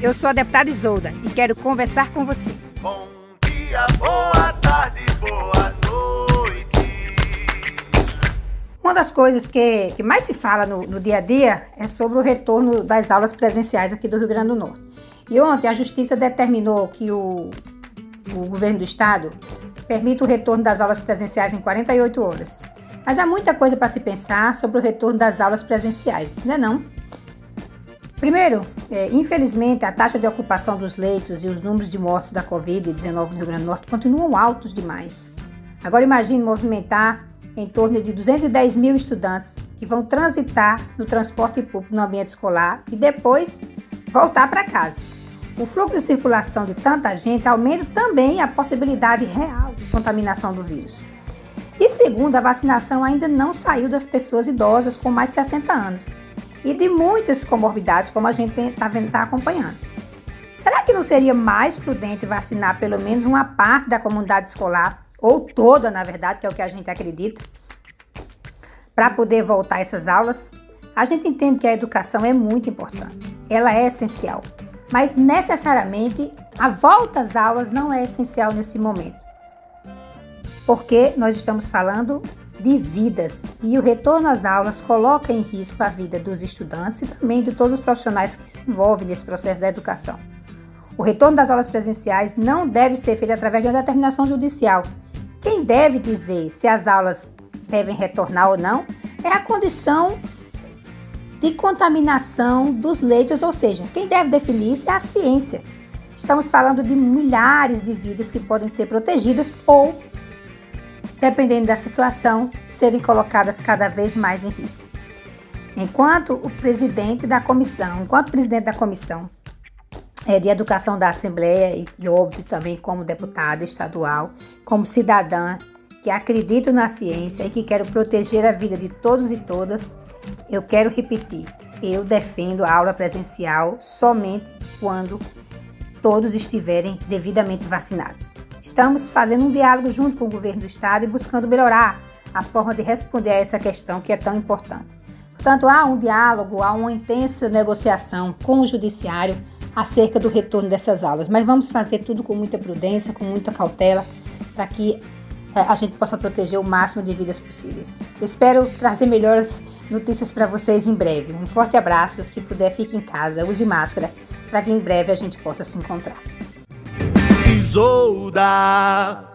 eu sou a deputada Isolda e quero conversar com você. Bom dia, boa tarde, boa noite. Uma das coisas que, que mais se fala no, no dia a dia é sobre o retorno das aulas presenciais aqui do Rio Grande do Norte. E ontem a Justiça determinou que o, o governo do estado permita o retorno das aulas presenciais em 48 horas. Mas há muita coisa para se pensar sobre o retorno das aulas presenciais, não é não? Primeiro, é, infelizmente, a taxa de ocupação dos leitos e os números de mortes da Covid-19 no Rio Grande do Norte continuam altos demais. Agora imagine movimentar em torno de 210 mil estudantes que vão transitar no transporte público no ambiente escolar e depois voltar para casa. O fluxo de circulação de tanta gente aumenta também a possibilidade real de contaminação do vírus. E segundo, a vacinação ainda não saiu das pessoas idosas com mais de 60 anos e de muitas comorbidades, como a gente está tá acompanhando. Será que não seria mais prudente vacinar pelo menos uma parte da comunidade escolar, ou toda, na verdade, que é o que a gente acredita, para poder voltar essas aulas? A gente entende que a educação é muito importante, ela é essencial, mas necessariamente a volta às aulas não é essencial nesse momento, porque nós estamos falando de vidas e o retorno às aulas coloca em risco a vida dos estudantes e também de todos os profissionais que se envolvem nesse processo da educação. O retorno das aulas presenciais não deve ser feito através de uma determinação judicial. Quem deve dizer se as aulas devem retornar ou não é a condição de contaminação dos leitos, ou seja, quem deve definir isso é a ciência. Estamos falando de milhares de vidas que podem ser protegidas ou dependendo da situação, serem colocadas cada vez mais em risco. Enquanto o presidente da comissão, enquanto presidente da comissão é, de educação da Assembleia e, e óbvio também como deputada estadual, como cidadã que acredito na ciência e que quero proteger a vida de todos e todas, eu quero repetir, eu defendo a aula presencial somente quando todos estiverem devidamente vacinados. Estamos fazendo um diálogo junto com o governo do estado e buscando melhorar a forma de responder a essa questão que é tão importante. Portanto, há um diálogo, há uma intensa negociação com o judiciário acerca do retorno dessas aulas, mas vamos fazer tudo com muita prudência, com muita cautela, para que eh, a gente possa proteger o máximo de vidas possíveis. Espero trazer melhores notícias para vocês em breve. Um forte abraço, se puder, fique em casa, use máscara, para que em breve a gente possa se encontrar. Isolda.